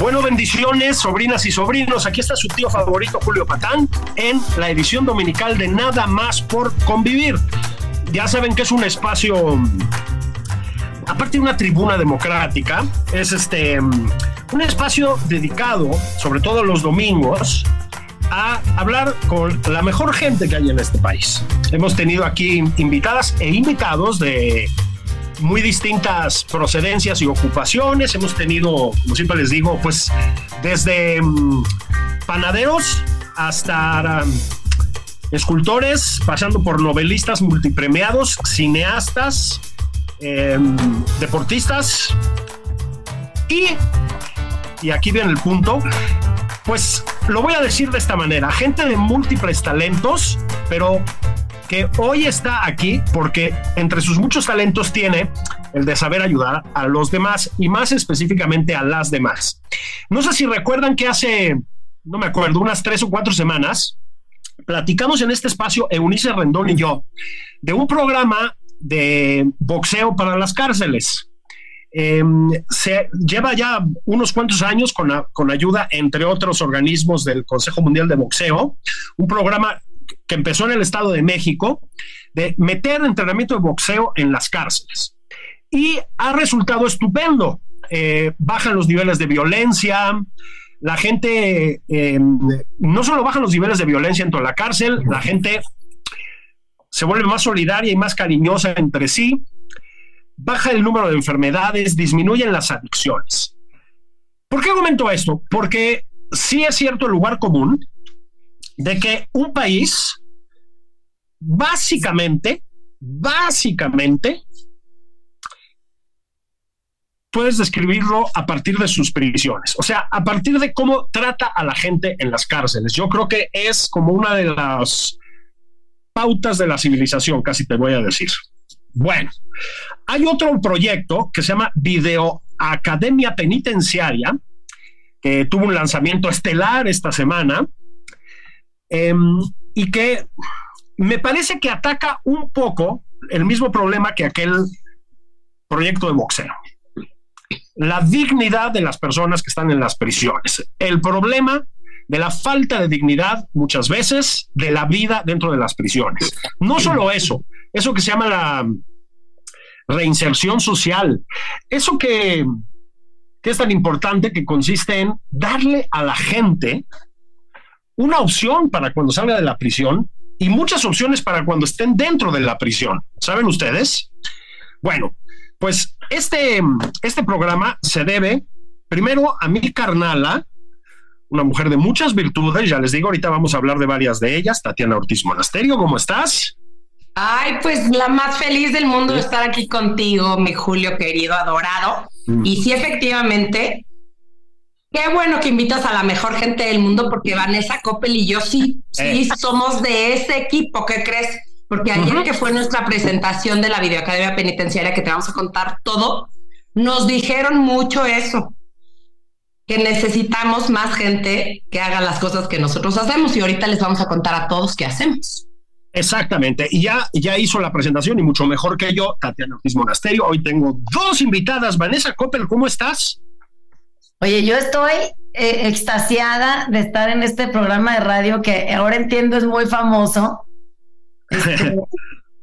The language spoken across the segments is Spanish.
Bueno, bendiciones, sobrinas y sobrinos. Aquí está su tío favorito, Julio Patán, en la edición dominical de Nada más por convivir. Ya saben que es un espacio, aparte de una tribuna democrática, es este un espacio dedicado, sobre todo los domingos, a hablar con la mejor gente que hay en este país. Hemos tenido aquí invitadas e invitados de muy distintas procedencias y ocupaciones. Hemos tenido, como siempre les digo, pues desde mm, panaderos hasta mm, escultores, pasando por novelistas multipremiados, cineastas, em, deportistas y, y aquí viene el punto, pues lo voy a decir de esta manera, gente de múltiples talentos, pero que hoy está aquí porque entre sus muchos talentos tiene el de saber ayudar a los demás y más específicamente a las demás. No sé si recuerdan que hace, no me acuerdo, unas tres o cuatro semanas, platicamos en este espacio, Eunice Rendón y yo, de un programa de boxeo para las cárceles. Em, se lleva ya unos cuantos años con, con ayuda, entre otros organismos del Consejo Mundial de Boxeo, un programa que empezó en el Estado de México de meter entrenamiento de boxeo en las cárceles. Y ha resultado estupendo. Eh, bajan los niveles de violencia, la gente, em, no solo bajan los niveles de violencia dentro de la cárcel, la gente se vuelve más solidaria y más cariñosa entre sí, baja el número de enfermedades, disminuyen las adicciones. ¿Por qué comento esto? Porque sí es cierto el lugar común de que un país básicamente, básicamente, puedes describirlo a partir de sus prisiones, o sea, a partir de cómo trata a la gente en las cárceles. Yo creo que es como una de las pautas de la civilización, casi te voy a decir. Bueno, hay otro proyecto que se llama Video Academia Penitenciaria, que tuvo un lanzamiento estelar esta semana, em, y que me parece que ataca un poco el mismo problema que aquel proyecto de boxeo. La dignidad de las personas que están en las prisiones. El problema de la falta de dignidad muchas veces de la vida dentro de las prisiones. No solo eso, eso que se llama la reinserción social, eso que, que es tan importante que consiste en darle a la gente una opción para cuando salga de la prisión y muchas opciones para cuando estén dentro de la prisión. ¿Saben ustedes? Bueno, pues este, este programa se debe primero a mi carnala, una mujer de muchas virtudes, ya les digo, ahorita vamos a hablar de varias de ellas. Tatiana Ortiz Monasterio, ¿cómo estás? Ay, pues la más feliz del mundo de estar aquí contigo, mi Julio querido, adorado. Mm. Y sí, efectivamente, Qué bueno que invitas a la mejor gente del mundo porque Vanessa Coppel y yo sí, sí eh. somos de ese equipo, ¿qué crees? Porque ayer que fue nuestra presentación de la Videoacademia Penitenciaria, que te vamos a contar todo, nos dijeron mucho eso, que necesitamos más gente que haga las cosas que nosotros hacemos y ahorita les vamos a contar a todos qué hacemos. Exactamente, y ya, ya hizo la presentación y mucho mejor que yo, Tatiana Ortiz Monasterio. Hoy tengo dos invitadas. Vanessa Coppel, ¿cómo estás? Oye, yo estoy eh, extasiada de estar en este programa de radio que ahora entiendo es muy famoso. Este,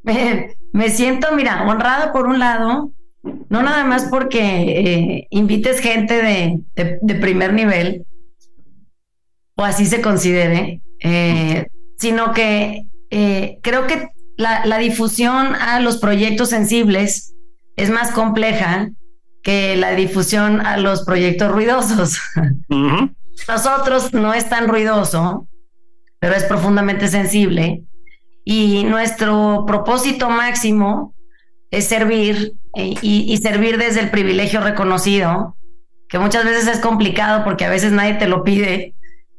me, siento, mira, honrada por un lado, no nada más porque eh, invites gente de, de, primer nivel, o así se considere, eh, sino que creo que la, difusión a los proyectos sensibles es más compleja que la difusión a los proyectos ruidosos. Nosotros no es tan ruidoso, pero es profundamente sensible. Y nuestro propósito máximo es servir eh, y, servir desde el privilegio reconocido, que muchas veces es complicado porque a veces nadie te lo pide,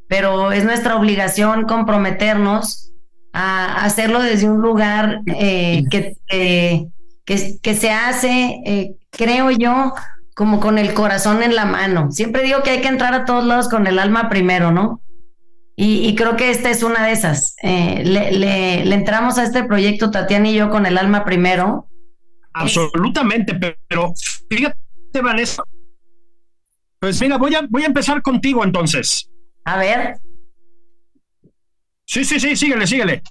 pero es nuestra obligación comprometernos a hacerlo desde un lugar eh, que, que, se hace, eh, creo yo, como con el corazón en la mano. Siempre digo que hay que entrar a todos lados con el alma primero, ¿no? Y, creo que esta es una de esas. Eh, le, entramos a este proyecto, Tatiana y yo, con el alma primero. Absolutamente, pero fíjate, Vanessa. Pues mira, voy a, voy a empezar contigo entonces. A ver. Sí, sí, sí, síguele, síguele.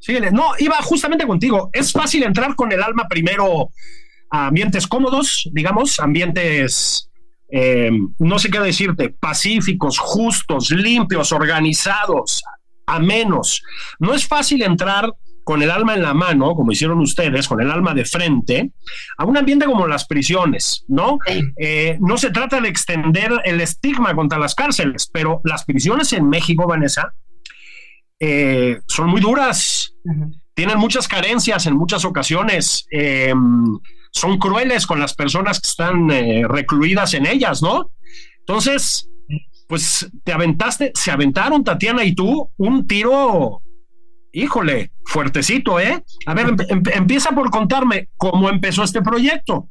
Síguele. No, iba justamente contigo. Es fácil entrar con el alma primero a ambientes cómodos, digamos, ambientes eh, no sé qué decirte, pacíficos, justos, limpios, organizados, amenos. No es fácil entrar con el alma en la mano, como hicieron ustedes, con el alma de frente, a un ambiente como las prisiones, ¿no? Eh, no se trata de extender el estigma contra las cárceles, pero las prisiones en México, Vanessa, eh, son muy duras, tienen muchas carencias en muchas ocasiones son crueles con las personas que están eh, recluidas en ellas, ¿no? Entonces, pues te aventaste, se aventaron Tatiana y tú un tiro, híjole, fuertecito, ¿eh? A ver, empieza por contarme cómo empezó este proyecto.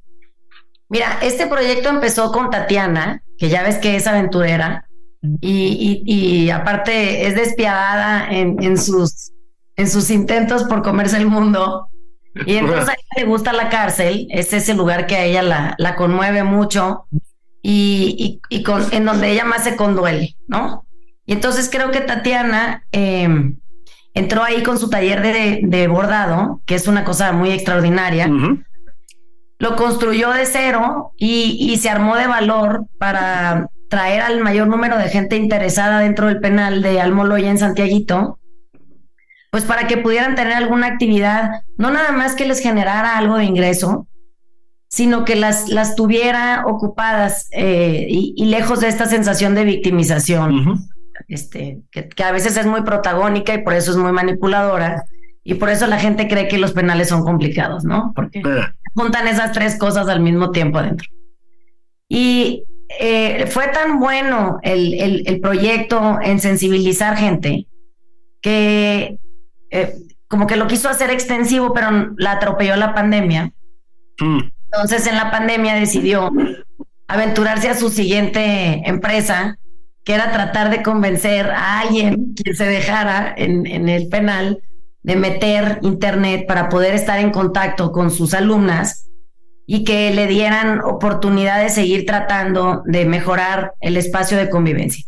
Mira, este proyecto empezó con Tatiana, que ya ves que es aventurera y, aparte es despiadada en, en, sus, en sus intentos por comerse el mundo. Y entonces a ella le gusta la cárcel, es ese lugar que a ella la, la conmueve mucho y, y, con, en donde ella más se conduele, ¿no? Y entonces creo que Tatiana em, entró ahí con su taller de, de, bordado, que es una cosa muy extraordinaria. Lo construyó de cero y, y se armó de valor para traer al mayor número de gente interesada dentro del penal de Almoloya en Santiaguito pues para que pudieran tener alguna actividad, no nada más que les generara algo de ingreso, sino que las, las tuviera ocupadas eh, y, lejos de esta sensación de victimización, este, que, a veces es muy protagónica y por eso es muy manipuladora. Y por eso la gente cree que los penales son complicados, ¿no? Porque juntan esas tres cosas al mismo tiempo adentro. Y eh, fue tan bueno el, el proyecto en sensibilizar gente que eh, como que lo quiso hacer extensivo, pero la atropelló la pandemia. Mm. Entonces en la pandemia decidió aventurarse a su siguiente empresa, que era tratar de convencer a alguien que se dejara en, en el penal de meter internet para poder estar en contacto con sus alumnas y que le dieran oportunidad de seguir tratando de mejorar el espacio de convivencia.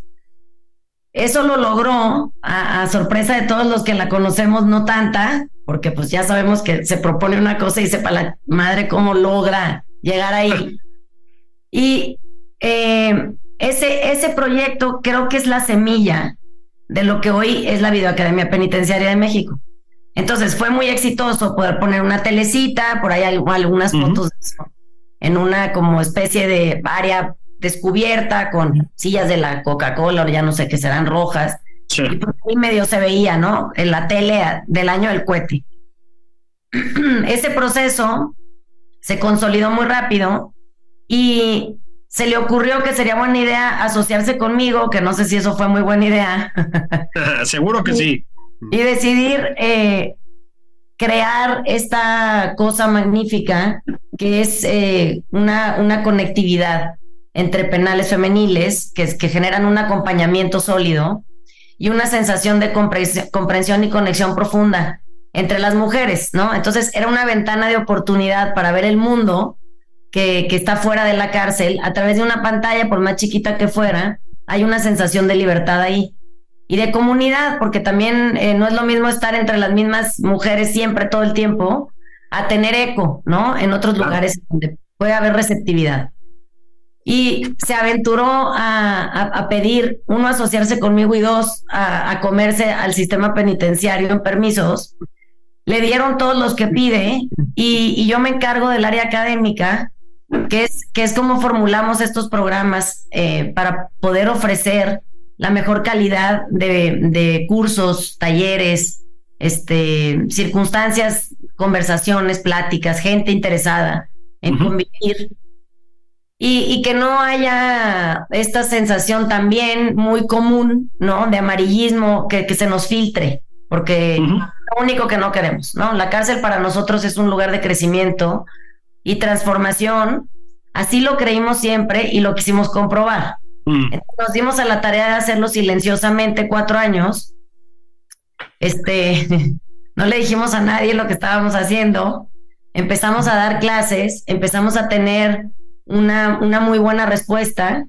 Eso lo logró a, sorpresa de todos los que la conocemos, no tanta, porque pues ya sabemos que se propone una cosa y sepa la madre cómo logra llegar ahí. Y eh, ese, ese proyecto creo que es la semilla de lo que hoy es la Videoacademia Penitenciaria de México. Entonces fue muy exitoso poder poner una telecita, por ahí algunas fotos en una como especie de área descubierta con sillas de la Coca-Cola, o ya no sé qué serán rojas. Y por ahí medio se veía, ¿no? En la tele del año del cohete. Ese proceso se consolidó muy rápido y se le ocurrió que sería buena idea asociarse conmigo, que no sé si eso fue muy buena idea. Seguro que sí. Y decidir eh, crear esta cosa magnífica que es eh, una, una conectividad entre penales femeniles que, que generan un acompañamiento sólido y una sensación de comprensión y conexión profunda entre las mujeres, ¿no? Entonces era una ventana de oportunidad para ver el mundo que, que, está fuera de la cárcel. A través de una pantalla, por más chiquita que fuera, hay una sensación de libertad ahí y de comunidad, porque también eh, no es lo mismo estar entre las mismas mujeres siempre, todo el tiempo, a tener eco, ¿no? En otros lugares donde puede haber receptividad. y se aventuró a, pedir, uno, asociarse conmigo y dos, a, comerse al sistema penitenciario en permisos. Le dieron todos los que pide y, yo me encargo del área académica, que es, que es como formulamos estos programas eh, para poder ofrecer la mejor calidad de, cursos, talleres, este, circunstancias, conversaciones, pláticas, gente interesada en convivir y, que no haya esta sensación también muy común, ¿no? De amarillismo, que, que se nos filtre, porque lo único que no queremos, ¿no? La cárcel para nosotros es un lugar de crecimiento y transformación, así lo creímos siempre y lo quisimos comprobar. Mm. nos dimos a la tarea de hacerlo silenciosamente cuatro años. Este, no le dijimos a nadie lo que estábamos haciendo. Empezamos a dar clases, empezamos a tener una, una muy buena respuesta.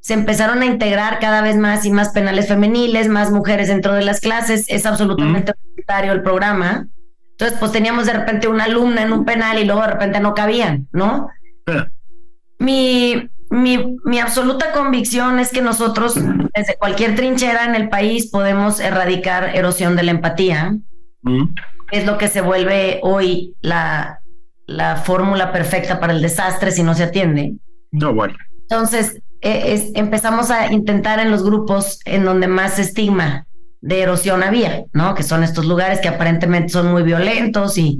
Se empezaron a integrar cada vez más y más penales femeniles, más mujeres dentro de las clases. Es absolutamente voluntario el programa. Entonces, pues teníamos de repente una alumna en un penal y luego de repente no cabían, ¿no? Mi, mi, mi, absoluta convicción es que nosotros, desde cualquier trinchera en el país, podemos erradicar erosión de la empatía. Es lo que se vuelve hoy la, la fórmula perfecta para el desastre si no se atiende. No, bueno. Entonces, e, empezamos a intentar en los grupos en donde más estigma de erosión había, ¿no? Que son estos lugares que aparentemente son muy violentos y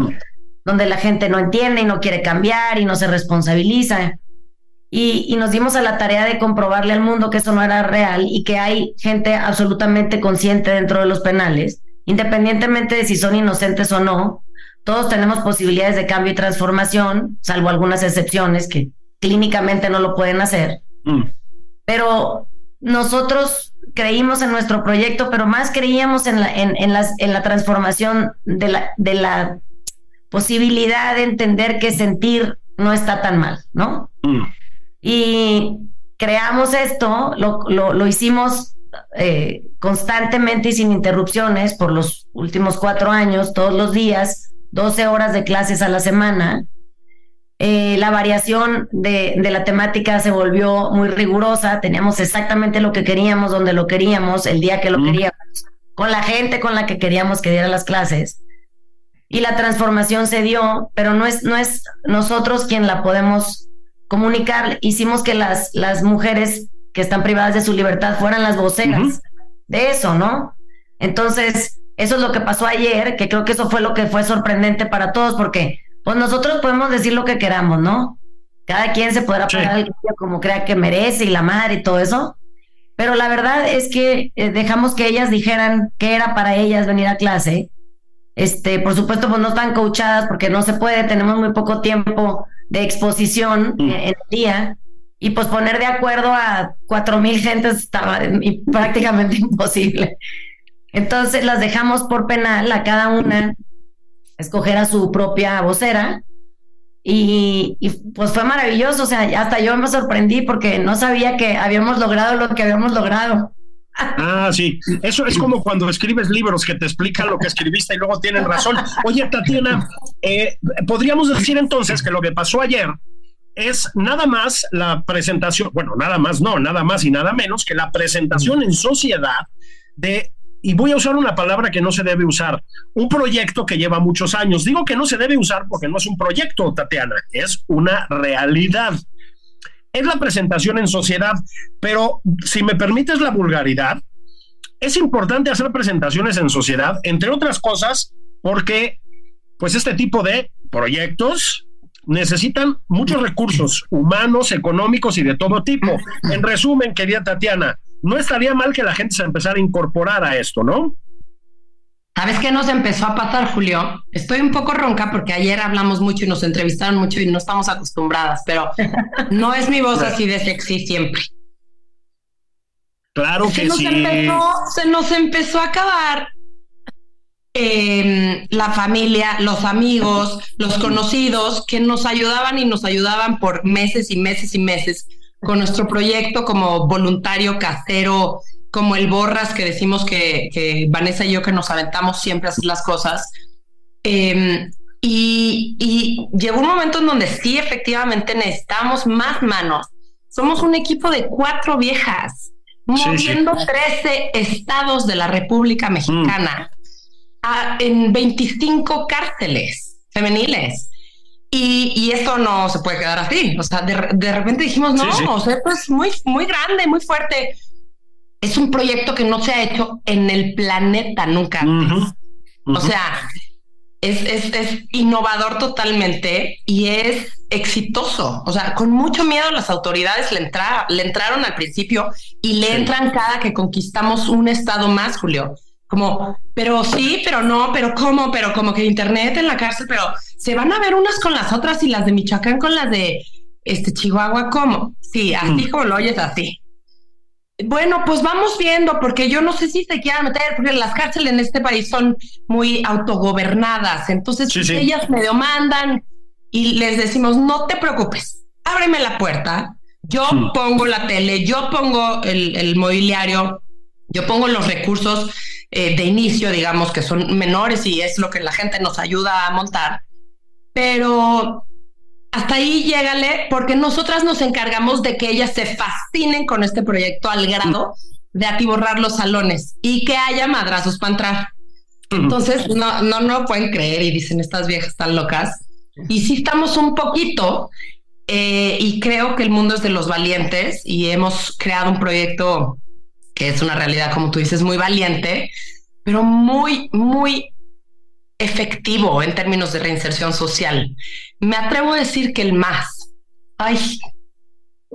donde la gente no entiende y no quiere cambiar y no se responsabiliza. Y, y, nos dimos a la tarea de comprobarle al mundo que eso no era real y que hay gente absolutamente consciente dentro de los penales, independientemente de si son inocentes o no, todos tenemos posibilidades de cambio y transformación, salvo algunas excepciones que clínicamente no lo pueden hacer. Mm. Pero nosotros creímos en nuestro proyecto, pero más creíamos en la, en, las, en la transformación de la, de la posibilidad de entender que sentir no está tan mal, ¿no? Mm. Y creamos esto, lo, lo, hicimos eh, constantemente y sin interrupciones por los últimos cuatro años, todos los días, 12 horas de clases a la semana. Eh, la variación de, la temática se volvió muy rigurosa, teníamos exactamente lo que queríamos, donde lo queríamos, el día que lo queríamos, con la gente con la que queríamos que diera las clases. Y la transformación se dio, pero no es, no es nosotros quien la podemos comunicar. Hicimos que las, las mujeres que están privadas de su libertad fueran las voceras de eso, ¿no? Entonces, eso es lo que pasó ayer, que creo que eso fue lo que fue sorprendente para todos, porque pues nosotros podemos decir lo que queramos, ¿no? Cada quien se podrá pagar el como crea que merece y la madre y todo eso. Pero la verdad es que eh, dejamos que ellas dijeran qué era para ellas venir a clase. Este, por supuesto, pues no están coachadas porque no se puede, tenemos muy poco tiempo de exposición mm. en, el día y pues poner de acuerdo a cuatro mil gentes estaba prácticamente imposible. Entonces las dejamos por penal a cada una escoger a su propia vocera y, pues fue maravilloso, o sea, hasta yo me sorprendí porque no sabía que habíamos logrado lo que habíamos logrado. Ah, sí, eso es como cuando escribes libros que te explican lo que escribiste y luego tienen razón. Oye, Tatiana, eh, podríamos decir entonces que lo que pasó ayer es nada más la presentación, bueno, nada más no, nada más y nada menos que la presentación en sociedad de y voy a usar una palabra que no se debe usar, un proyecto que lleva muchos años. Digo que no se debe usar porque no es un proyecto, Tatiana, es una realidad. Es la presentación en sociedad, pero si me permites la vulgaridad, es importante hacer presentaciones en sociedad, entre otras cosas, porque pues este tipo de proyectos necesitan muchos recursos humanos, económicos y de todo tipo. En resumen, querida Tatiana, no estaría mal que la gente se empezara a incorporar a esto, ¿no? ¿Sabes qué nos empezó a pasar, Julio? Estoy un poco ronca porque ayer hablamos mucho y nos entrevistaron mucho y no estamos acostumbradas, pero no es mi voz así de sexy siempre. Claro que sí. se nos empezó a acabar em, la familia, los amigos, los conocidos que nos ayudaban y nos ayudaban por meses y meses y meses con nuestro proyecto como voluntario casero, como el Borras, que decimos que, Vanessa y yo que nos aventamos siempre a hacer las cosas. Em, y, llegó un momento en donde sí, efectivamente, necesitamos más manos somos un equipo de cuatro viejas moviendo 13 estados de la República Mexicana en 25 cárceles femeniles. Y, esto no se puede quedar así. O sea, de, repente dijimos, no, o sea, esto es muy, muy grande, muy fuerte. Es un proyecto que no se ha hecho en el planeta nunca antes. O sea, es, es, es, innovador totalmente y es exitoso. O sea, con mucho miedo las autoridades le, entra, le entraron al principio y le entran cada que conquistamos un estado más, Julio como, pero sí, pero no, pero cómo, pero como que internet en la cárcel, pero se van a ver unas con las otras y las de Michoacán con las de este Chihuahua, ¿cómo? Sí, así mm. como lo oyes así. Bueno, pues vamos viendo, porque yo no sé si se quieran meter, porque las cárceles en este país son muy autogobernadas, entonces ellas medio mandan y les decimos, no te preocupes, ábreme la puerta, yo pongo la tele, yo pongo el, el mobiliario, yo pongo los recursos, eh, de inicio, digamos, que son menores y es lo que la gente nos ayuda a montar. Pero hasta ahí llégale, porque nosotras nos encargamos de que ellas se fascinen con este proyecto al grado de atiborrar los salones y que haya madrazos para entrar. Entonces, no, no, no pueden creer y dicen estas viejas están locas. Y sí estamos un poquito, eh, y creo que el mundo es de los valientes y hemos creado un proyecto que es una realidad, como tú dices, muy valiente, pero muy, muy efectivo en términos de reinserción social. Me atrevo a decir que el más. Ay.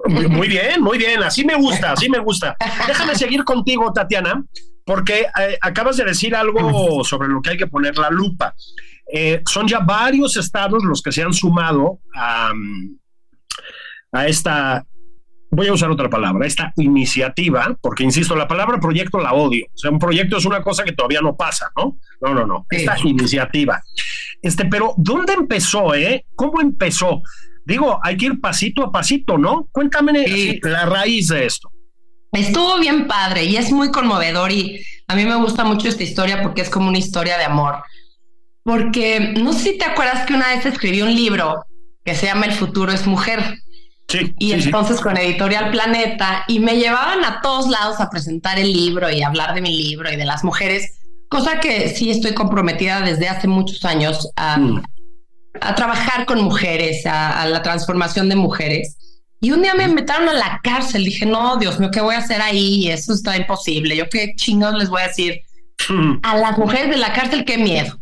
Muy bien, muy bien, así me gusta, así me gusta. Déjame seguir contigo, Tatiana, porque eh, acabas de decir algo sobre lo que hay que poner la lupa. Eh, son ya varios estados los que se han sumado a, a esta voy a usar otra palabra, esta iniciativa, porque insisto, la palabra proyecto la odio. O sea, un proyecto es una cosa que todavía no pasa, ¿no? No, no, no. Esta iniciativa. Este, pero ¿dónde empezó, eh? ¿Cómo empezó? Digo, hay que ir pasito a pasito, ¿no? Cuéntame la raíz de esto. Estuvo bien padre y es muy conmovedor y a mí me gusta mucho esta historia porque es como una historia de amor. Porque no sé si te acuerdas que una vez escribí un libro que se llama El futuro es mujer y entonces con Editorial Planeta y me llevaban a todos lados a presentar el libro y hablar de mi libro y de las mujeres, cosa que sí estoy comprometida desde hace muchos años a, mm. trabajar con mujeres, a, la transformación de mujeres. Y un día me invitaron a la cárcel, dije, no, Dios mío, ¿qué voy a hacer ahí? Eso está imposible. Yo qué chingados les voy a decir mm. a las mujeres de la cárcel, qué miedo.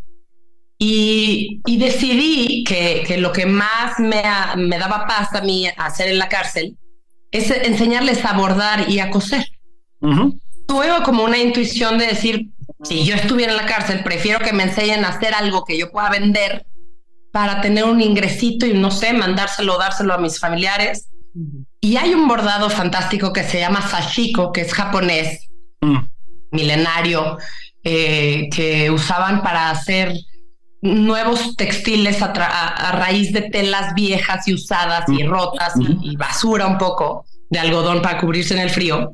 Y, decidí que, lo que más me, me, daba paz a mí hacer en la cárcel es enseñarles a bordar y a coser. Tuve como una intuición de decir, si yo estuviera en la cárcel, prefiero que me enseñen a hacer algo que yo pueda vender para tener un ingresito y no sé, mandárselo, dárselo a mis familiares. Y hay un bordado fantástico que se llama sashiko, que es japonés, mm. milenario, eh, que usaban para hacer nuevos textiles a, raíz de telas viejas y usadas y rotas y, basura un poco de algodón para cubrirse en el frío,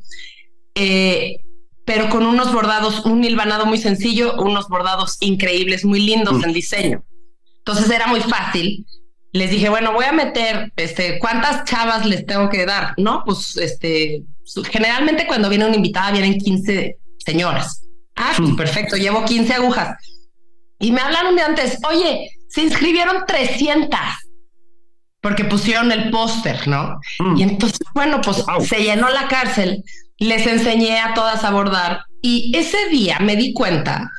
eh, pero con unos bordados, un hilvanado muy sencillo, unos bordados increíbles, muy lindos en diseño. Entonces era muy fácil. Les dije, bueno, voy a meter, este, ¿cuántas chavas les tengo que dar? No, pues, este, generalmente cuando viene una invitada vienen 15 señoras. Ah, pues perfecto, llevo 15 agujas y me hablaron de antes, oye, se inscribieron 300 porque pusieron el póster, ¿no? Mm. Y entonces, bueno, pues se llenó la cárcel, les enseñé a todas a bordar y ese día me di cuenta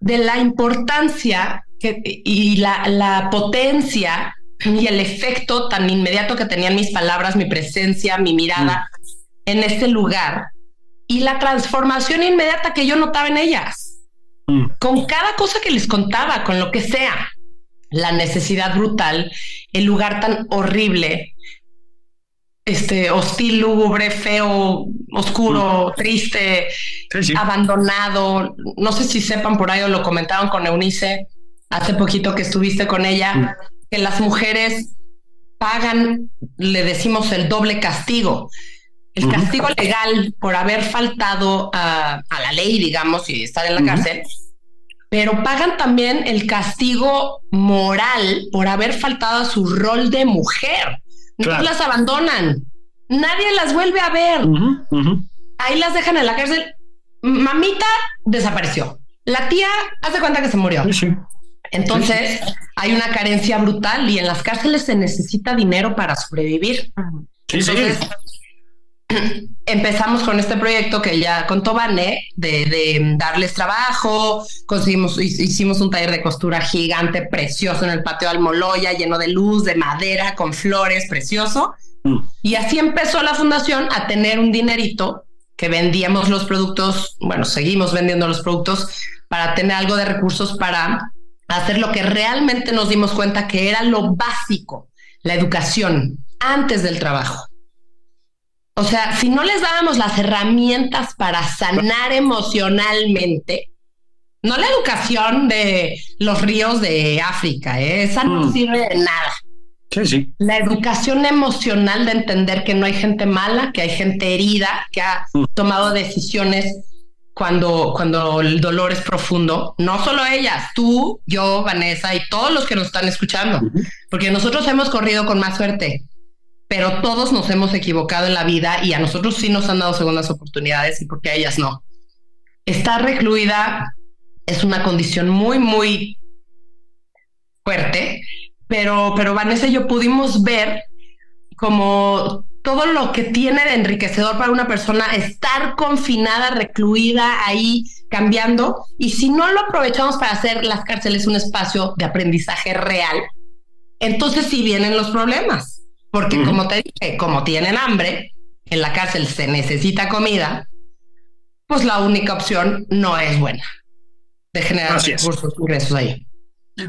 de la importancia que, y la, la potencia y el efecto tan inmediato que tenían mis palabras, mi presencia, mi mirada mm. en ese lugar y la transformación inmediata que yo notaba en ellas. Mm. con cada cosa que les contaba, con lo que sea. La necesidad brutal, el lugar tan horrible, este hostil, lúgubre, feo, oscuro, mm. triste, abandonado. No sé si sepan por ahí o lo comentaron con Eunice hace poquito que estuviste con ella, mm. que las mujeres pagan, le decimos el doble castigo. El castigo legal por haber faltado a, la ley, digamos, y estar en la cárcel, pero pagan también el castigo moral por haber faltado a su rol de mujer. No las abandonan. nadie las vuelve a ver. Ahí las dejan en la cárcel. Mamita desapareció. La tía hace cuenta que se murió. Entonces hay una carencia brutal y en las cárceles se necesita dinero para sobrevivir. Entonces, empezamos con este proyecto que ya contó Vane de, darles trabajo, conseguimos, hicimos un taller de costura gigante, precioso en el patio de Almoloya, lleno de luz, de madera, con flores, precioso. Mm. Y así empezó la fundación a tener un dinerito que vendíamos los productos, bueno, seguimos vendiendo los productos para tener algo de recursos para hacer lo que realmente nos dimos cuenta que era lo básico, la educación antes del trabajo. O sea, si no les dábamos las herramientas para sanar emocionalmente, no la educación de los ríos de África, ¿eh? esa no mm. sirve de nada. Sí, sí. La educación emocional de entender que no hay gente mala, que hay gente herida, que ha mm. tomado decisiones cuando, cuando el dolor es profundo. No solo ellas, tú, yo, Vanessa y todos los que nos están escuchando, porque nosotros hemos corrido con más suerte pero todos nos hemos equivocado en la vida y a nosotros sí nos han dado segundas oportunidades y porque a ellas no. Estar recluida es una condición muy, muy fuerte, pero, pero Vanessa y yo pudimos ver como todo lo que tiene de enriquecedor para una persona estar confinada, recluida ahí, cambiando. Y si no lo aprovechamos para hacer las cárceles un espacio de aprendizaje real, entonces sí vienen los problemas. Porque como te dije, como tienen hambre, en la cárcel se necesita comida, pues la única opción no es buena de generar recursos, ingresos ahí.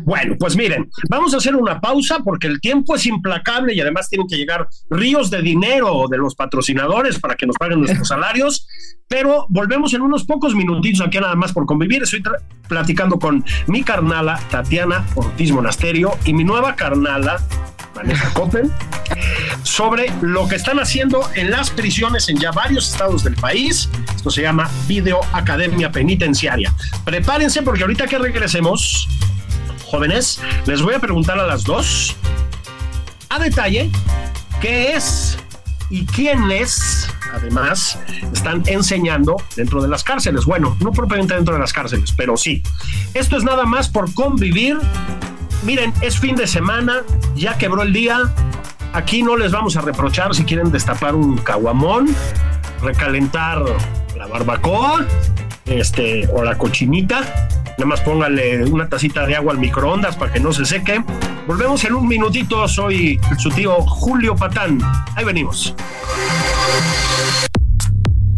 Bueno, pues miren, vamos a hacer una pausa porque el tiempo es implacable y además tienen que llegar ríos de dinero de los patrocinadores para que nos paguen nuestros salarios, pero volvemos en unos pocos minutitos aquí nada más por convivir. Estoy platicando con mi carnala Tatiana Ortiz Monasterio y mi nueva carnala Vanessa Coppel, sobre lo que están haciendo en las prisiones en ya varios estados del país. Esto se llama Video Academia Penitenciaria. Prepárense porque ahorita que regresemos, jóvenes, les voy a preguntar a las dos a detalle qué es y quiénes, además, están enseñando dentro de las cárceles. Bueno, no propiamente dentro de las cárceles, pero sí. Esto es nada más por convivir miren, es fin de semana, ya quebró el día. Aquí no les vamos a reprochar si quieren destapar un caguamón, recalentar la barbacoa, este, o la cochinita. Nada más póngale una tacita de agua al microondas para que no se seque. Volvemos en un minutito. Soy su tío Julio Patán. Ahí venimos.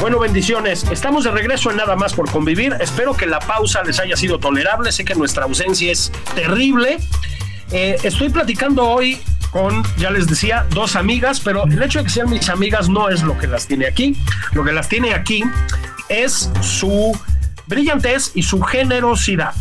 Bueno, bendiciones. Estamos de regreso en Nada más por convivir. Espero que la pausa les haya sido tolerable. Sé que nuestra ausencia es terrible. Eh, estoy platicando hoy con, ya les decía, dos amigas, pero el hecho de que sean mis amigas no es lo que las tiene aquí. Lo que las tiene aquí es su brillantez y su generosidad.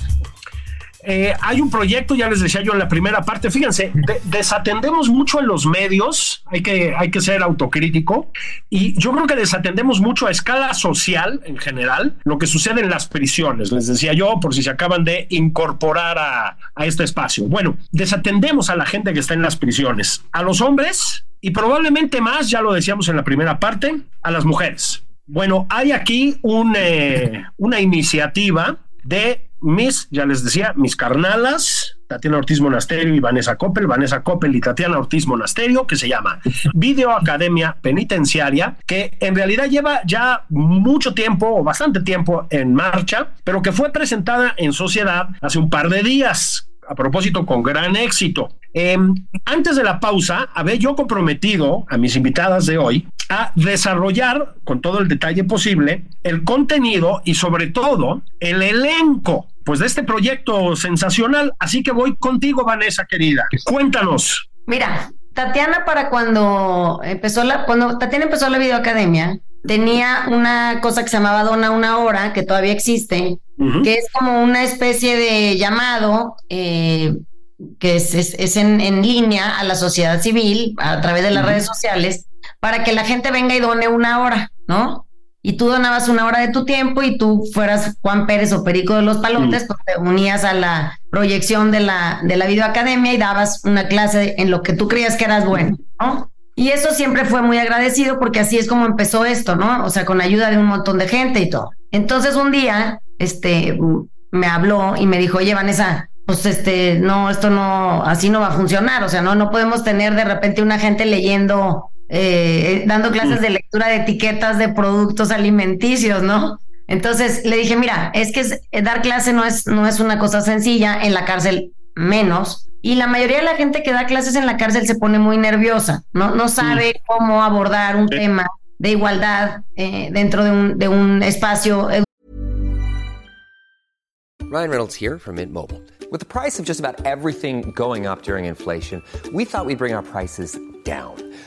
Eh, hay un proyecto, ya les decía yo en la primera parte, fíjense, desatendemos mucho en los medios, hay que, hay que ser autocrítico, y yo creo que desatendemos mucho a escala social en general lo que sucede en las prisiones, les decía yo, por si se acaban de incorporar a, a este espacio. Bueno, desatendemos a la gente que está en las prisiones, a los hombres y probablemente más, ya lo decíamos en la primera parte, a las mujeres. Bueno, hay aquí un, eh, una iniciativa de mis, ya les decía, mis carnalas, Tatiana Ortiz Monasterio y Vanessa Coppel, Vanessa Coppel y Tatiana Ortiz Monasterio, que se llama Video Academia Penitenciaria, que en realidad lleva ya mucho tiempo o bastante tiempo en marcha, pero que fue presentada en sociedad hace un par de días a propósito, con gran éxito. Em, antes de la pausa, había yo comprometido a mis invitadas de hoy a desarrollar con todo el detalle posible el contenido y sobre todo el elenco pues de este proyecto sensacional. Así que voy contigo, Vanessa, querida. Cuéntanos. Mira, Tatiana para cuando empezó la, cuando Tatiana empezó la videoacademia, tenía una cosa que se llamaba Dona una hora, que todavía existe, que es como una especie de llamado eh, que es, es, en, en, línea a la sociedad civil a través de las redes sociales para que la gente venga y done una hora, ¿no? Y tú donabas una hora de tu tiempo y tú fueras Juan Pérez o Perico de los Palotes, pues te unías a la proyección de la, de la videoacademia y dabas una clase en lo que tú creías que eras bueno, ¿no? Y eso siempre fue muy agradecido porque así es como empezó esto, ¿no? O sea, con ayuda de un montón de gente y todo. Entonces un día, este, me habló y me dijo, oye, Vanessa, pues este, no, esto no, así no va a funcionar, o sea, no, no podemos tener de repente una gente leyendo, eh, dando clases de lectura de etiquetas de productos alimenticios, ¿no? Entonces le dije, mira, es que dar clase no es, no es una cosa sencilla, en la cárcel menos, y la mayoría de la gente que da clases en la cárcel se pone muy nerviosa, no, no sabe cómo abordar un tema de igualdad eh, dentro de un, de un espacio. Ryan Reynolds here from Mint Mobile. With the price of just about everything going up during inflation, we thought we'd bring our prices down.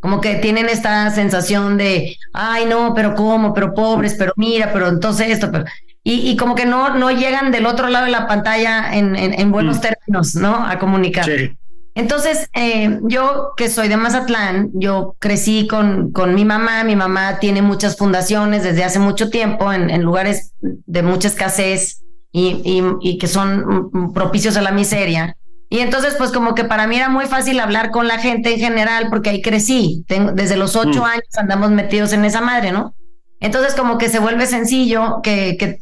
como que tienen esta sensación de, ay, no, pero cómo, pero pobres, pero mira, pero entonces esto, pero y, como que no, no llegan del otro lado de la pantalla en, en, buenos mm. términos, ¿no? A comunicar. Entonces, eh, yo que soy de Mazatlán, yo crecí con, con mi mamá, mi mamá tiene muchas fundaciones desde hace mucho tiempo en, en lugares de mucha escasez y, y, y, que son propicios a la miseria. Y entonces, pues como que para mí era muy fácil hablar con la gente en general porque ahí crecí. Tengo, desde los ocho mm. años andamos metidos en esa madre, ¿no? Entonces como que se vuelve sencillo que, que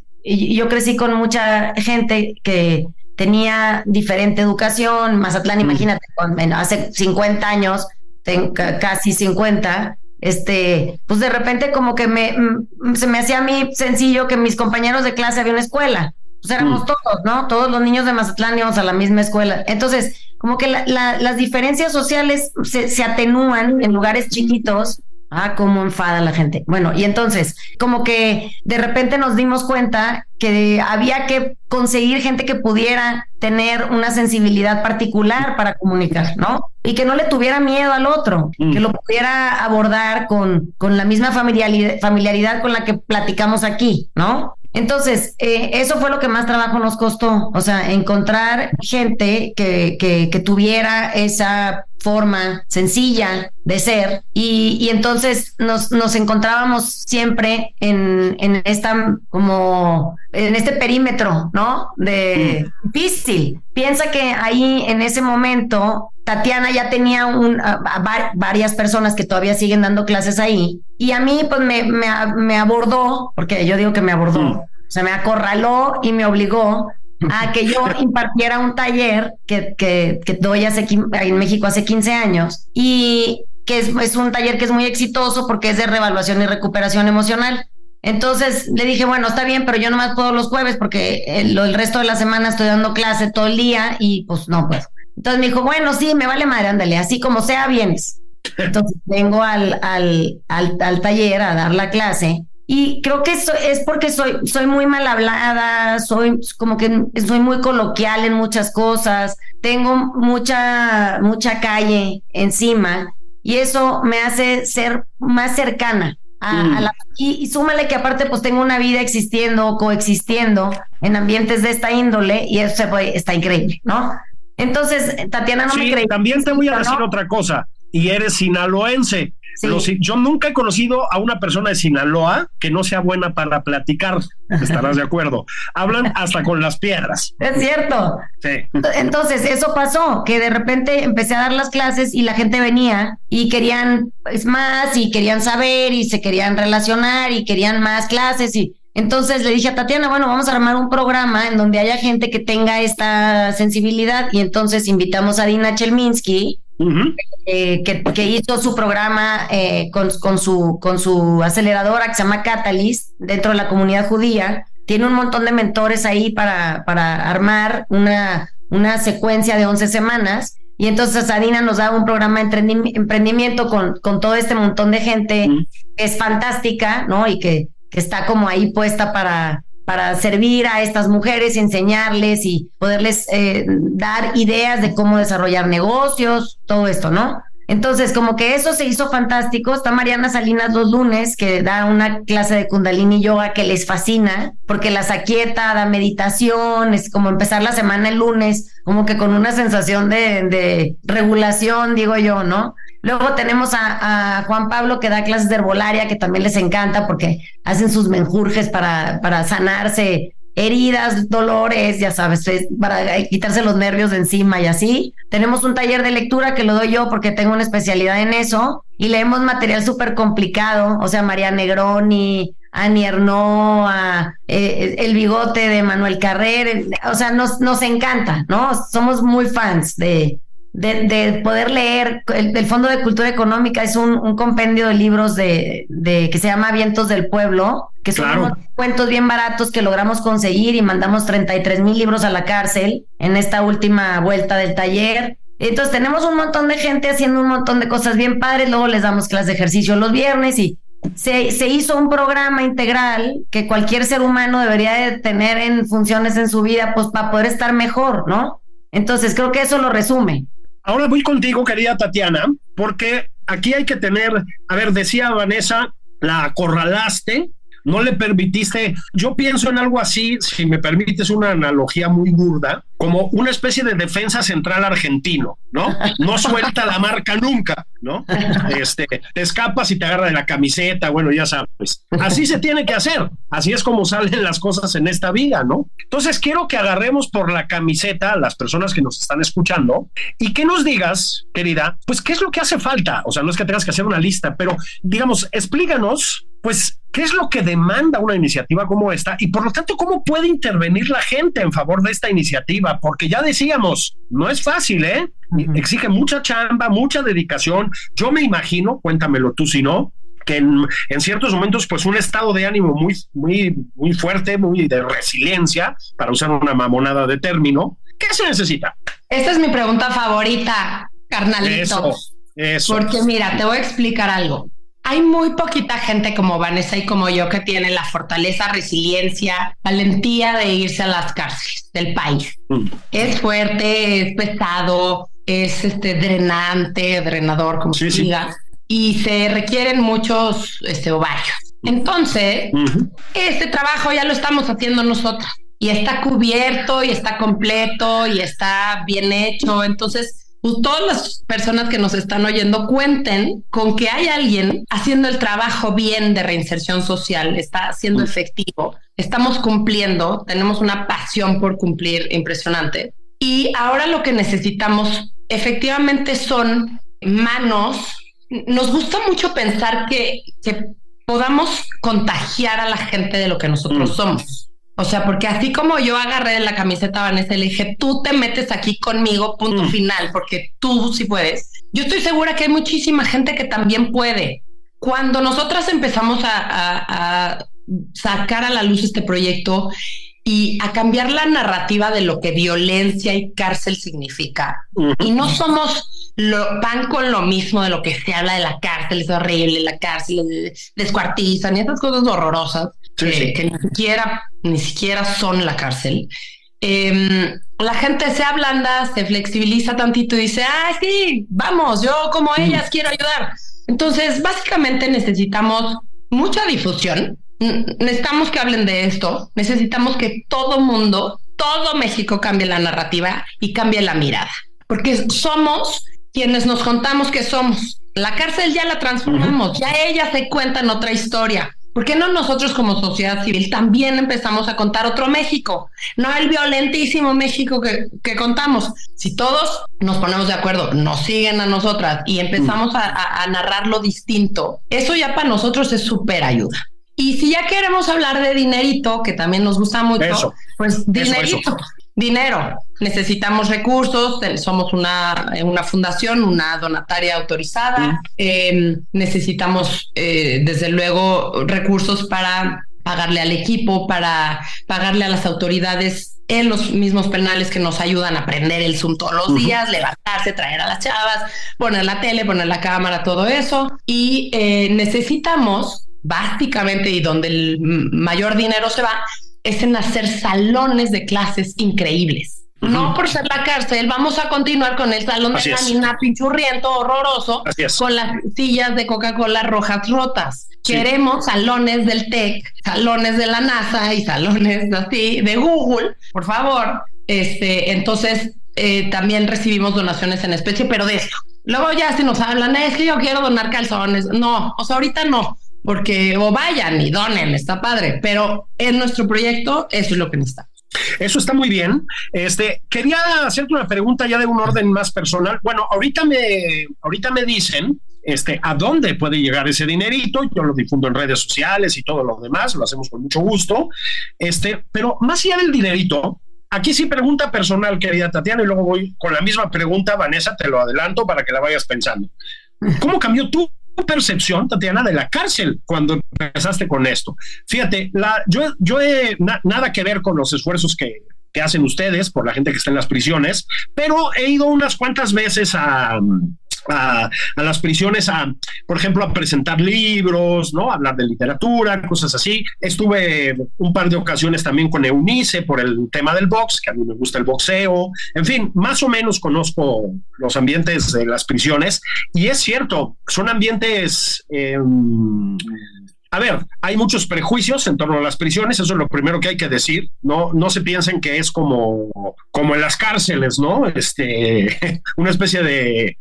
yo crecí con mucha gente que tenía diferente educación. Mazatlán, mm. imagínate, hace 50 años, casi 50, este, pues de repente como que me, mm, se me hacía a mí sencillo que mis compañeros de clase había una escuela. Pues éramos mm. todos, ¿no? Todos los niños de Mazatlán íbamos a la misma escuela. Entonces, como que las diferencias sociales se, se atenúan en lugares chiquitos Ah, cómo enfada la gente. Bueno, y entonces, como que de repente nos dimos cuenta que había que conseguir gente que pudiera tener una sensibilidad particular para comunicar, ¿no? Y que no le tuviera miedo al otro, mm. que lo pudiera abordar con, con la misma familiaridad, familiaridad con la que platicamos aquí, ¿no? Entonces, eh, eso fue lo que más trabajo nos costó, o sea, encontrar gente que, que, que tuviera esa forma sencilla de ser y, y entonces nos, nos, encontrábamos siempre en, en, esta como en este perímetro, ¿no? De mm. difícil. Piensa que ahí en ese momento Tatiana ya tenía un, varias personas que todavía siguen dando clases ahí y a mí pues me, me, me abordó, porque yo digo que me abordó, mm. o sea, me acorraló y me obligó a que yo impartiera un taller que, que, que doy hace, en México hace 15 años y que es, es, un taller que es muy exitoso porque es de revaluación y recuperación emocional. Entonces le dije, bueno, está bien, pero yo nomás puedo los jueves porque el, el resto de la semana estoy dando clase todo el día y pues no, pues. Entonces me dijo, bueno, sí, me vale madre, ándale, así como sea, vienes. Entonces vengo al, al, al, al taller a dar la clase y creo que eso es porque soy, soy muy mal hablada, soy como que soy muy coloquial en muchas cosas, tengo mucha, mucha calle encima y eso me hace ser más cercana a, mm. la... Y, súmale que aparte pues tengo una vida existiendo, coexistiendo en ambientes de esta índole y eso está increíble, ¿no? Entonces, Tatiana no me cree. También te voy a decir otra cosa, y eres sinaloense yo nunca he conocido a una persona de Sinaloa que no sea buena para platicar, estarás de acuerdo. Hablan hasta con las piedras. Es cierto. Sí. Entonces, eso pasó, que de repente empecé a dar las clases y la gente venía y querían es más y querían saber y se querían relacionar y querían más clases y entonces le dije a Tatiana, bueno, vamos a armar un programa en donde haya gente que tenga esta sensibilidad y entonces invitamos a Dina Chelminsky, eh, que, hizo su programa eh, con, con, su, con su aceleradora que se llama Catalyst dentro de la comunidad judía tiene un montón de mentores ahí para, para armar una, una secuencia de 11 semanas. Y entonces Adina nos da un programa de emprendimiento con, con todo este montón de gente que es fantástica, ¿no? Y que, está como ahí puesta para, para servir a estas mujeres, enseñarles y poderles eh, dar ideas de cómo desarrollar negocios, todo esto, ¿no? Entonces, como que eso se hizo fantástico. Está Mariana Salinas los lunes, que da una clase de Kundalini Yoga que les fascina, porque las aquieta, da meditación, es como empezar la semana el lunes, como que con una sensación de, regulación, digo yo, ¿no? Luego tenemos a, Juan Pablo que da clases de herbolaria, que también les encanta porque hacen sus menjurjes para sanarse heridas, dolores, ya sabes, para quitarse los nervios de encima y así. Tenemos un taller de lectura que lo doy yo porque tengo una especialidad en eso y leemos material súper complicado, o sea, María Negroni, Annie Ernaux, eh, El Bigote de Manuel Carrer, o sea, nos, nos encanta, ¿no? Somos muy fans de, de, poder leer. El, Fondo de Cultura Económica es un, compendio de libros de, de, que se llama Vientos del Pueblo, que son unos cuentos bien baratos que logramos conseguir y mandamos 33 mil libros a la cárcel en esta última vuelta del taller. Entonces tenemos un montón de gente haciendo un montón de cosas bien padres, luego les damos clases de ejercicio los viernes y se, se, hizo un programa integral que cualquier ser humano debería de tener en funciones en su vida, pues para poder estar mejor, ¿no? Entonces creo que eso lo resume. Ahora voy contigo, querida Tatiana, porque aquí hay que tener, a ver, decía Vanessa, la acorralaste, no le permitiste, yo pienso en algo así, si me permites una analogía muy burda, como una especie de defensa central argentino, ¿no? No suelta la marca nunca, ¿no? Este, te escapas y te agarra de la camiseta, bueno, ya sabes. Así se tiene que hacer, así es como salen las cosas en esta vida, ¿no? Entonces quiero que agarremos por la camiseta a las personas que nos están escuchando y que nos digas, querida, pues qué es lo que hace falta. O sea, no es que tengas que hacer una lista, pero digamos, explícanos, pues, qué es lo que demanda una iniciativa como esta y por lo tanto, cómo puede intervenir la gente en favor de esta iniciativa porque ya decíamos, no es fácil, ¿eh? Exige mucha chamba, mucha dedicación. Yo me imagino, cuéntamelo tú si no, que en, ciertos momentos, pues un estado de ánimo muy, muy, muy fuerte, muy de resiliencia, para usar una mamonada de término. ¿Qué se necesita? Esta es mi pregunta favorita, carnalito. Eso, eso. Porque mira, te voy a explicar algo hay muy poquita gente como Vanessa y como yo que tiene la fortaleza, resiliencia, valentía de irse a las cárceles del país. Mm. Es fuerte, es pesado, es este drenante, drenador, como se diga, y se requieren muchos este, ovarios. Entonces, este trabajo ya lo estamos haciendo nosotros y está cubierto y está completo y está bien hecho. Entonces, pues, todas las personas que nos están oyendo cuenten con que hay alguien haciendo el trabajo bien de reinserción social, está siendo efectivo, estamos cumpliendo, tenemos una pasión por cumplir impresionante. Y ahora lo que necesitamos efectivamente son manos. Nos gusta mucho pensar que, que podamos contagiar a la gente de lo que nosotros mm. somos. O sea, porque así como yo agarré la camiseta Vanessa y le dije, tú te metes aquí conmigo, punto mm. final, porque tú sí puedes. Yo estoy segura que hay muchísima gente que también puede. Cuando nosotras empezamos a, sacar a la luz este proyecto y a cambiar la narrativa de lo que violencia y cárcel significa, y no somos lo, van con lo mismo de lo que se habla de la cárcel, es horrible, la cárcel descuartizan y esas cosas horrorosas que, ni siquiera ni siquiera son la cárcel. Em, la gente se ablanda, se flexibiliza tantito y dice, ah, sí, vamos, yo como ellas quiero ayudar. Entonces, básicamente necesitamos mucha difusión, necesitamos que hablen de esto, necesitamos que todo mundo, todo México cambie la narrativa y cambie la mirada, porque somos quienes nos contamos que somos. La cárcel ya la transformamos, ya ella se cuenta en otra historia. ¿Por qué no nosotros como sociedad civil también empezamos a contar otro México? No el violentísimo México que, que contamos. Si todos nos ponemos de acuerdo, nos siguen a nosotras y empezamos a, a, narrar lo distinto, eso ya para nosotros es súper ayuda. Y si ya queremos hablar de dinerito, que también nos gusta mucho, pues dinerito dinero, necesitamos recursos, somos una, una fundación, una donataria autorizada, em, necesitamos eh, desde luego recursos para pagarle al equipo, para pagarle a las autoridades en los mismos penales que nos ayudan a aprender el Zoom todos los días, levantarse, traer a las chavas, poner la tele, poner la cámara, todo eso. Y eh, necesitamos, básicamente, y donde el mayor dinero se va, es en hacer salones de clases increíbles. No por ser la cárcel, vamos a continuar con el salón de camina pinchurriento, horroroso, con las sillas de Coca-Cola rojas rotas. Queremos salones del TEC, salones de la NASA y salones así de Google, por favor. Este, entonces, eh, también recibimos donaciones en especie, pero de esto. Luego ya si nos hablan, es que yo quiero donar calzones. No, o sea, ahorita no, porque o vayan y donen, está padre, pero en nuestro proyecto eso es lo que necesitamos. Eso está muy bien. Este, quería hacerte una pregunta ya de un orden más personal. Bueno, ahorita me, ahorita me dicen este, a dónde puede llegar ese dinerito. Yo lo difundo en redes sociales y todo lo demás, lo hacemos con mucho gusto. Este, pero más allá del dinerito, aquí sí pregunta personal, querida Tatiana, y luego voy con la misma pregunta, Vanessa, te lo adelanto para que la vayas pensando. ¿Cómo cambió tú percepción, Tatiana, de la cárcel cuando empezaste con esto? Fíjate, la, yo, yo he nada que ver con los esfuerzos que, que hacen ustedes por la gente que está en las prisiones, pero he ido unas cuantas veces a a, las prisiones a, por ejemplo, a presentar libros, ¿no? hablar de literatura, cosas así. Estuve un par de ocasiones también con Eunice por el tema del box, que a mí me gusta el boxeo. En fin, más o menos conozco los ambientes de las prisiones y es cierto, son ambientes... Eh, a ver, hay muchos prejuicios en torno a las prisiones, eso es lo primero que hay que decir. No, no se piensen que es como, como en las cárceles, ¿no? Este, una especie de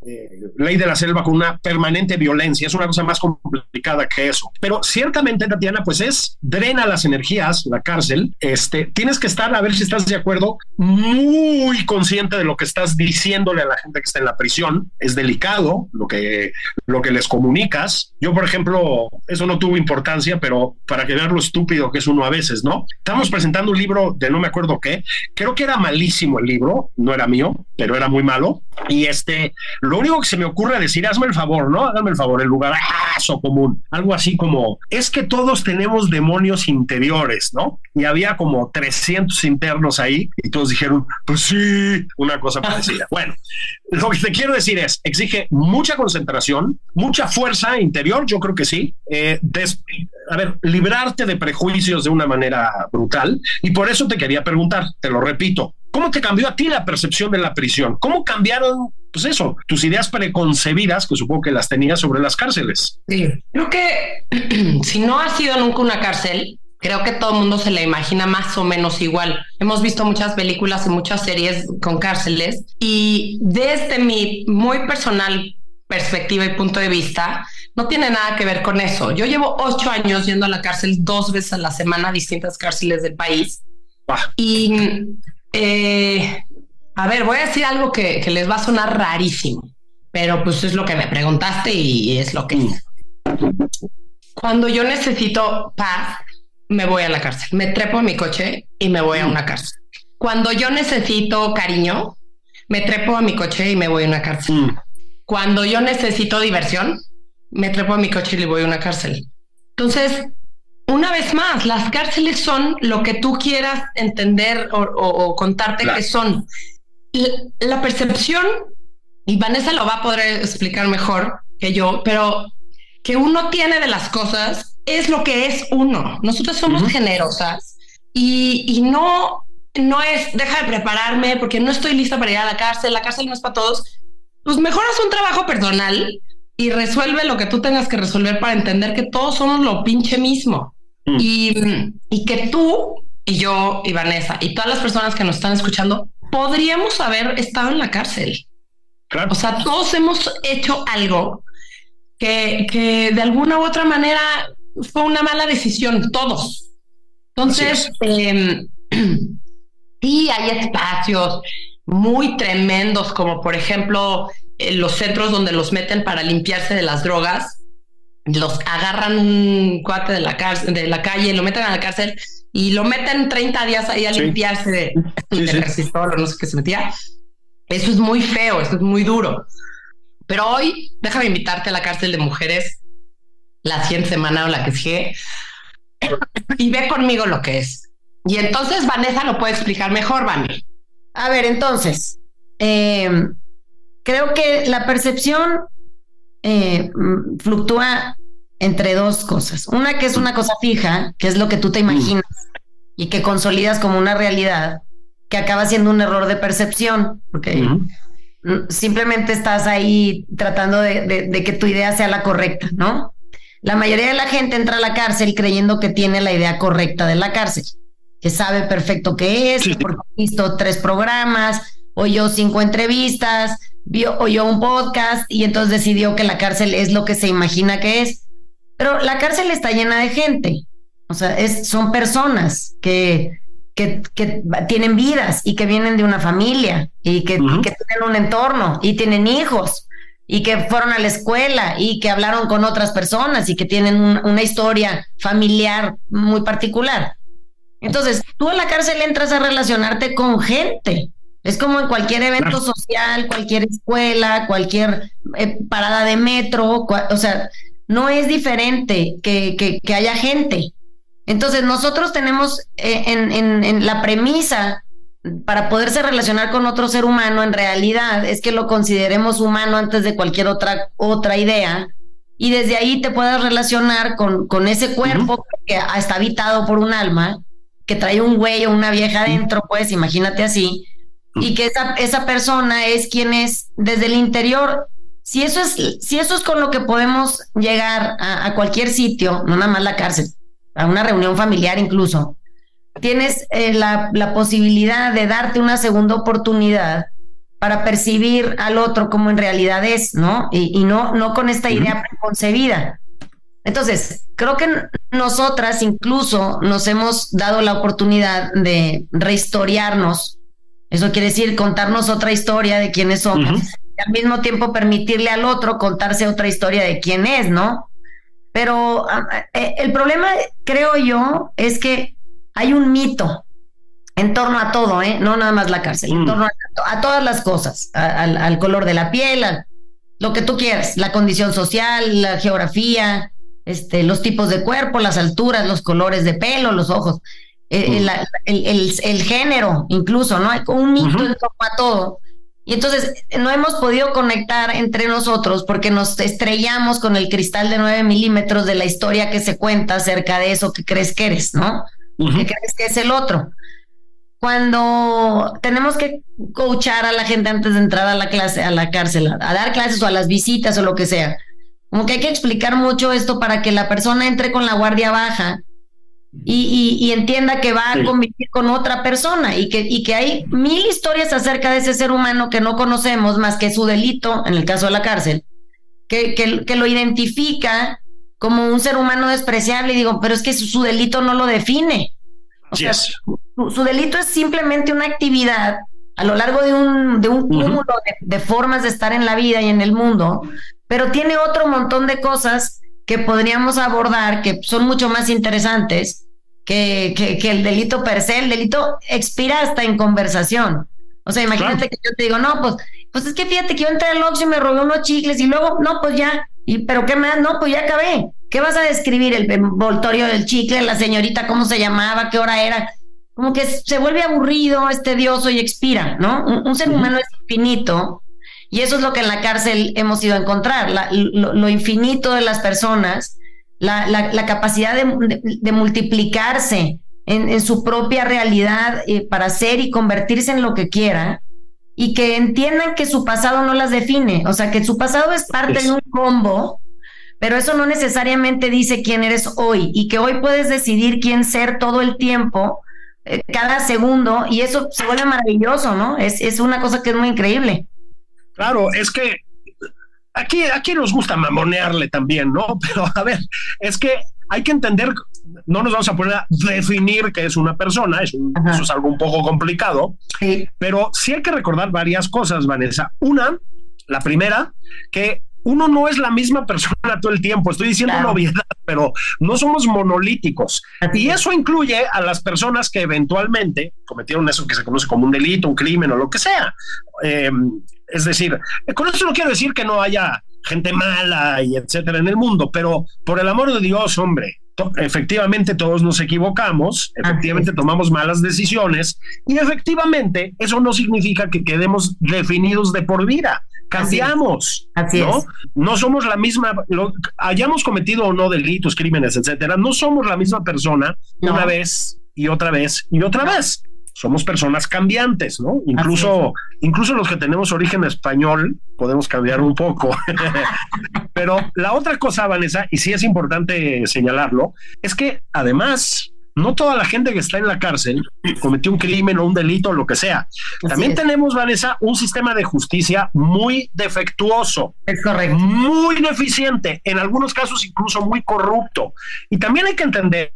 ley de la selva con una permanente violencia. Es una cosa más complicada que eso. Pero ciertamente, Tatiana, pues es drena las energías, la cárcel. Este, tienes que estar, a ver si estás de acuerdo, muy consciente de lo que estás diciéndole a la gente que está en la prisión. Es delicado lo que, lo que les comunicas. Yo, por ejemplo, eso no tuvo importancia pero para que vean lo estúpido que es uno a veces, ¿no? Estamos presentando un libro de no me acuerdo qué, creo que era malísimo el libro, no era mío, pero era muy malo. Y este, lo único que se me ocurre decir, hazme el favor, ¿no? Hazme el favor, el lugar o común, algo así como, es que todos tenemos demonios interiores, ¿no? Y había como 300 internos ahí y todos dijeron, pues sí, una cosa parecida. bueno, lo que te quiero decir es, exige mucha concentración, mucha fuerza interior, yo creo que sí. Eh, a ver, librarte de prejuicios de una manera brutal. Y por eso te quería preguntar, te lo repito, ¿cómo te cambió a ti la percepción de la prisión? ¿Cómo cambiaron, pues eso, tus ideas preconcebidas, que supongo que las tenías sobre las cárceles? Sí, creo que si no ha sido nunca una cárcel, creo que todo el mundo se la imagina más o menos igual. Hemos visto muchas películas y muchas series con cárceles y desde mi muy personal perspectiva y punto de vista, no tiene nada que ver con eso. Yo llevo ocho años yendo a la cárcel dos veces a la semana a distintas cárceles del país. Y, eh, a ver, voy a decir algo que, les va a sonar rarísimo, pero pues es lo que me preguntaste y es lo que... Cuando yo necesito paz, me voy a la cárcel. Me trepo en mi coche y me voy a una cárcel. Cuando yo necesito cariño, me trepo a mi coche y me voy a una cárcel. Mm. Cuando yo necesito diversión, me trepo a mi coche y le voy a una cárcel. Entonces, una vez más, las cárceles son lo que tú quieras entender o, contarte que son. La, percepción, y Vanessa lo va a poder explicar mejor que yo, pero que uno tiene de las cosas es lo que es uno. Nosotros somos generosas y, y no, no es deja de prepararme porque no estoy lista para ir a la cárcel. La cárcel no es para todos. Pues mejor haz un trabajo personal y resuelve lo que tú tengas que resolver para entender que todos somos lo pinche mismo. Mm. Y, y que tú y yo y Vanessa y todas las personas que nos están escuchando podríamos haber estado en la cárcel. Claro. O sea, todos hemos hecho algo que, que de alguna u otra manera fue una mala decisión, todos. Entonces, eh, sí hay espacios muy tremendos, como por ejemplo los centros donde los meten para limpiarse de las drogas, los agarran un cuate de la, cárcel, de la calle, lo meten a la cárcel y lo meten 30 días ahí a limpiarse de, sí, o no sé qué se metía. Eso es muy feo, eso es muy duro. Pero hoy, déjame invitarte a la cárcel de mujeres la siguiente semana o la que sigue, y ve conmigo lo que es. Y entonces Vanessa lo puede explicar mejor, Vanessa. A ver, entonces, eh, creo que la percepción eh, mm, fluctúa entre dos cosas. Una que es una cosa fija, que es lo que tú te imaginas y que consolidas como una realidad, que acaba siendo un error de percepción, porque mm, simplemente estás ahí tratando de, que tu idea sea la correcta, ¿no? La mayoría de la gente entra a la cárcel creyendo que tiene la idea correcta de la cárcel, que sabe perfecto qué es, porque ha visto tres programas, oyó cinco entrevistas, vio, oyó un podcast y entonces decidió que la cárcel es lo que se imagina que es. Pero la cárcel está llena de gente, o sea, es, son personas que, que, que, tienen vidas y que vienen de una familia y que, que, tienen un entorno y tienen hijos y que fueron a la escuela y que hablaron con otras personas y que tienen una historia familiar muy particular. Entonces, tú a la cárcel entras a relacionarte con gente es como en cualquier evento social, cualquier escuela, cualquier eh, parada de metro, o sea, no es diferente que, que, haya gente. Entonces, nosotros tenemos eh, en, en, la premisa para poderse relacionar con otro ser humano, en realidad es que lo consideremos humano antes de cualquier otra, otra idea. Y desde ahí te puedas relacionar con, con ese cuerpo que está habitado por un alma, que trae un güey o una vieja adentro, pues imagínate así y que esa, esa persona es quien es desde el interior. Si eso es, si eso es con lo que podemos llegar a, cualquier sitio, no nada más la cárcel, a una reunión familiar incluso, tienes eh, la, la, posibilidad de darte una segunda oportunidad para percibir al otro como en realidad es, ¿no? Y, no, no con esta idea preconcebida. Entonces, creo que nosotras incluso nos hemos dado la oportunidad de rehistoriarnos eso quiere decir contarnos otra historia de quiénes somos y al mismo tiempo permitirle al otro contarse otra historia de quién es, ¿no? Pero ah, eh, el problema, creo yo, es que hay un mito en torno a todo, ¿eh? No nada más la cárcel, en mm. torno a, todas las cosas, al, color de la piel, lo que tú quieras, la condición social, la geografía, este, los tipos de cuerpo, las alturas, los colores de pelo, los ojos. Eh, mm. el, el, género, incluso, ¿no? Hay un mito en torno a todo. Y entonces no hemos podido conectar entre nosotros porque nos estrellamos con el cristal de 9 milímetros de la historia que se cuenta acerca de eso que crees que eres, ¿no? Que crees que es el otro. Cuando tenemos que coachar a la gente antes de entrar a la clase, a la cárcel, a dar clases o a las visitas o lo que sea, como que hay que explicar mucho esto para que la persona entre con la guardia baja y, entienda que va a convivir con otra persona y que, y que hay mil historias acerca de ese ser humano que no conocemos más que su delito, en el caso de la cárcel, que, que, lo identifica como un ser humano despreciable. Y digo, pero es que su, delito no lo define. su, delito es simplemente una actividad a lo largo de un, de un cúmulo de, formas de estar en la vida y en el mundo, pero tiene otro montón de cosas que podríamos abordar que son mucho más interesantes que, que, el delito per se, el delito expira hasta en conversación. O sea, imagínate que yo te digo, no, pues, pues es que fíjate que yo entré al Oxxo y me robé unos chicles y luego, no, pues ya, y pero qué más, no, pues ya acabé. ¿Qué vas a describir? El envoltorio del chicle, la señorita, cómo se llamaba, qué hora era. Como que se vuelve aburrido, es tedioso y expira, ¿no? Un, ser humano es infinito y eso es lo que en la cárcel hemos ido a encontrar, lo, infinito de las personas la, capacidad de, multiplicarse en, su propia realidad eh, para ser y convertirse en lo que quiera y que entiendan que su pasado no las define, o sea, que su pasado es parte de un combo, pero eso no necesariamente dice quién eres hoy y que hoy puedes decidir quién ser todo el tiempo, eh, cada segundo, y eso se vuelve maravilloso, ¿no? Es, es una cosa que es muy increíble. Claro, es que aquí, aquí nos gusta mamonearle también, ¿no? Pero a ver, es que hay que entender, no nos vamos a poner a definir qué es una persona, eso es algo un poco complicado, pero sí hay que recordar varias cosas, Vanessa. Una, la primera, que uno no es la misma persona todo el tiempo. Estoy diciendo una obviedad, pero no somos monolíticos. y eso incluye a las personas que eventualmente cometieron eso que se conoce como un delito, un crimen o lo que sea. Eh, es decir, con esto no quiero decir que no haya gente mala y etcétera en el mundo, pero por el amor de Dios, hombre, efectivamente todos nos equivocamos, efectivamente tomamos malas decisiones y efectivamente eso no significa que quedemos definidos de por vida. Cambiamos, Así ¿no? es. No somos la misma, lo, hayamos cometido o no delitos, crímenes, etcétera, no somos la misma persona No. una vez y otra vez y otra vez. Somos personas cambiantes, ¿no? Incluso, incluso los que tenemos origen español podemos cambiar un poco. Pero la otra cosa, Vanessa, y sí es importante señalarlo, es que además no toda la gente que está en la cárcel cometió un crimen o un delito o lo que sea. También es. tenemos, Vanessa, un sistema de justicia muy defectuoso Es correcto. muy deficiente, en algunos casos incluso muy corrupto. Y también hay que entender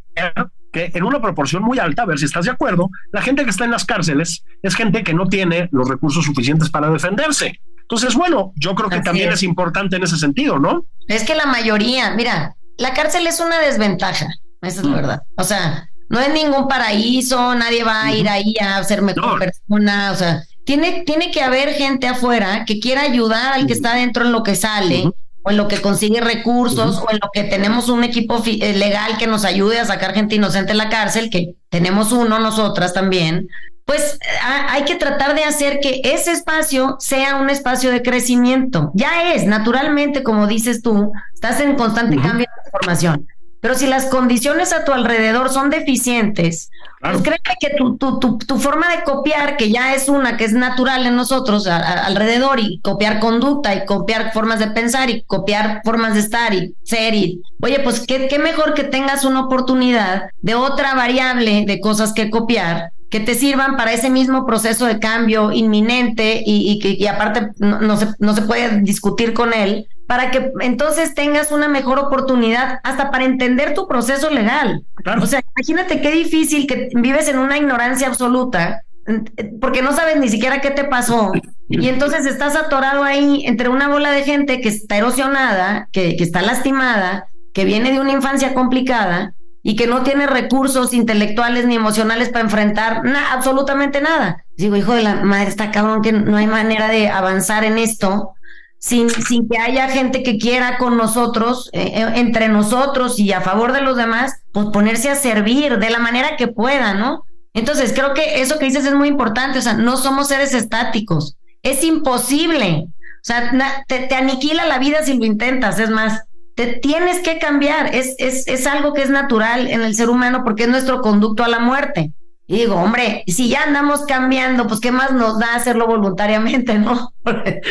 que en una proporción muy alta, a ver si estás de acuerdo, la gente que está en las cárceles es gente que no tiene los recursos suficientes para defenderse. Entonces, bueno, yo creo que Así también es. es. importante en ese sentido, ¿no? Es que la mayoría, mira, la cárcel es una desventaja, esa es la verdad. O sea, no es ningún paraíso, nadie va a ir ahí a ser mejor No. persona, o sea, tiene, tiene que haber gente afuera que quiera ayudar al que está dentro en lo que sale. O en lo que consigue recursos, o en lo que tenemos un equipo eh, legal que nos ayude a sacar gente inocente de la cárcel, que tenemos uno nosotras también, pues a- hay que tratar de hacer que ese espacio sea un espacio de crecimiento. Ya es, naturalmente, como dices tú, estás en constante cambio de transformación. Pero si las condiciones a tu alrededor son deficientes, Claro. pues créeme que tu, tu, tu, tu forma de copiar, que ya es una que es natural en nosotros a- a- alrededor, y copiar conducta, y copiar formas de pensar, y copiar formas de estar y ser, y oye, pues qué, qué mejor que tengas una oportunidad de otra variable de cosas que copiar que te sirvan para ese mismo proceso de cambio inminente y, y y aparte no, no se, no se puede discutir con él, para que entonces tengas una mejor oportunidad hasta para entender tu proceso legal. Claro. O sea, imagínate qué difícil que vives en una ignorancia absoluta eh, porque no sabes ni siquiera qué te pasó y entonces estás atorado ahí entre una bola de gente que está erosionada, que, que está lastimada, que viene de una infancia complicada y que no tiene recursos intelectuales ni emocionales para enfrentar na- absolutamente nada. Digo, hijo de la madre, está cabrón que no hay manera de avanzar en esto sin, sin que haya gente que quiera con nosotros, eh, eh, entre nosotros y a favor de los demás, pues ponerse a servir de la manera que pueda, ¿no? Entonces, creo que eso que dices es muy importante, o sea, no somos seres estáticos, es imposible, o sea, te, te aniquila la vida si lo intentas, es más, te tienes que cambiar, es, es, es algo que es natural en el ser humano porque es nuestro conducto a la muerte. Y digo, hombre, si ya andamos cambiando, pues qué más nos da hacerlo voluntariamente, ¿no?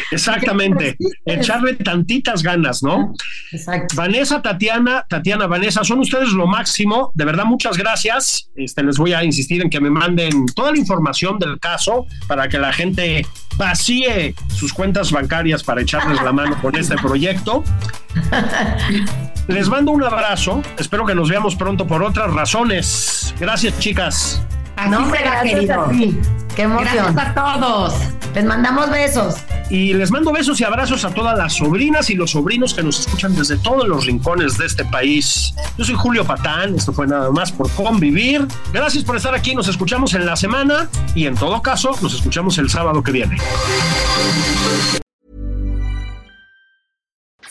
Exactamente. Echarle tantitas ganas, ¿no? Exacto. Vanessa, Tatiana, Tatiana, Vanessa, son ustedes lo máximo. De verdad, muchas gracias. Este, les voy a insistir en que me manden toda la información del caso para que la gente vacíe sus cuentas bancarias para echarles la mano con este proyecto. Les mando un abrazo. Espero que nos veamos pronto por otras razones. Gracias, chicas. Así No, hombre, querido. Qué emoción. Gracias a todos. Les mandamos besos. Y les mando besos y abrazos a todas las sobrinas y los sobrinos que nos escuchan desde todos los rincones de este país. Yo soy Julio Patán, esto fue nada más por convivir. Gracias por estar aquí, nos escuchamos en la semana y en todo caso nos escuchamos el sábado que viene.